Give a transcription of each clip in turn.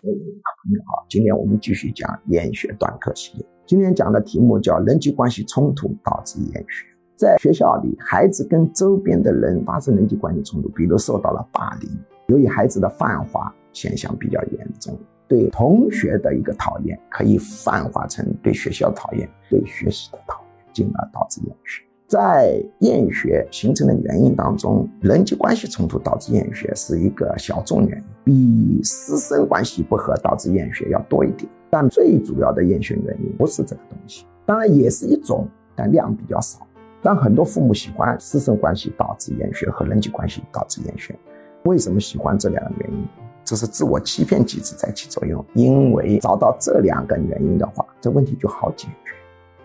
朋友好，今天我们继续讲厌学短课系列。今天讲的题目叫人际关系冲突导致厌学。在学校里，孩子跟周边的人发生人际关系冲突，比如受到了霸凌，由于孩子的泛化现象比较严重，对同学的一个讨厌可以泛化成对学校讨厌、对学习的讨厌，进而导致厌学。在厌学形成的原因当中，人际关系冲突导致厌学是一个小众原因，比师生关系不和导致厌学要多一点。但最主要的厌学原因不是这个东西，当然也是一种，但量比较少。但很多父母喜欢师生关系导致厌学和人际关系导致厌学，为什么喜欢这两个原因？这是自我欺骗机制在起作用。因为找到这两个原因的话，这问题就好解决。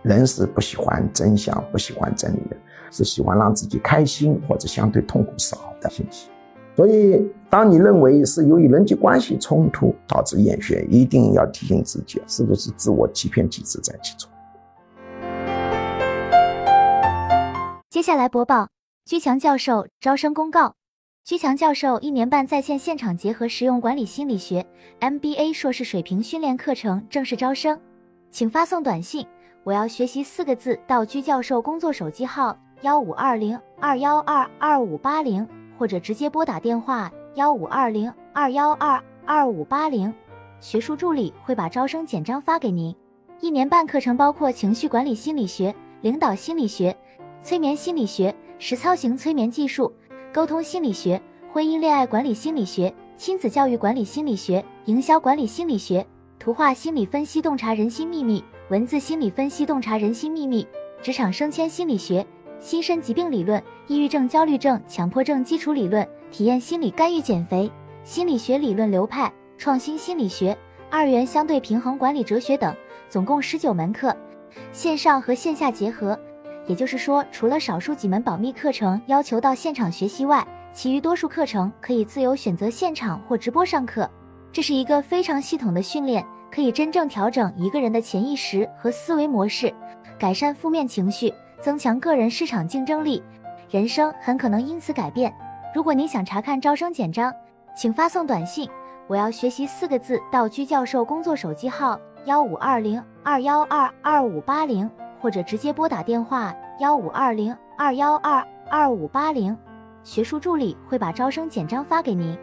人是不喜欢真相、不喜欢真理的，是喜欢让自己开心或者相对痛苦少的信息。所以，当你认为是由于人际关系冲突导致厌学，一定要提醒自己，是不是自我欺骗机制在起作用？接下来播报居强教授招生公告：居强教授一年半在线现场结合实用管理心理学 MBA 硕士水平训练课程正式招生，请发送短信。我要学习四个字到居教授工作手机号幺五二零二幺二二五八零，或者直接拨打电话幺五二零二幺二二五八零，学术助理会把招生简章发给您。一年半课程包括情绪管理心理学、领导心理学、催眠心理学、实操型催眠技术、沟通心理学、婚姻恋爱管理心理学、亲子教育管理心理学、营销管理心理学、图画心理分析、洞察人心秘密。文字心理分析，洞察人心秘密；职场升迁心理学，心身疾病理论，抑郁症、焦虑症、强迫症基础理论，体验心理干预减肥，心理学理论流派，创新心理学，二元相对平衡管理哲学等，总共十九门课，线上和线下结合。也就是说，除了少数几门保密课程要求到现场学习外，其余多数课程可以自由选择现场或直播上课。这是一个非常系统的训练。可以真正调整一个人的潜意识和思维模式，改善负面情绪，增强个人市场竞争力，人生很可能因此改变。如果您想查看招生简章，请发送短信“我要学习”四个字到居教授工作手机号幺五二零二幺二二五八零，或者直接拨打电话幺五二零二幺二二五八零，学术助理会把招生简章发给您。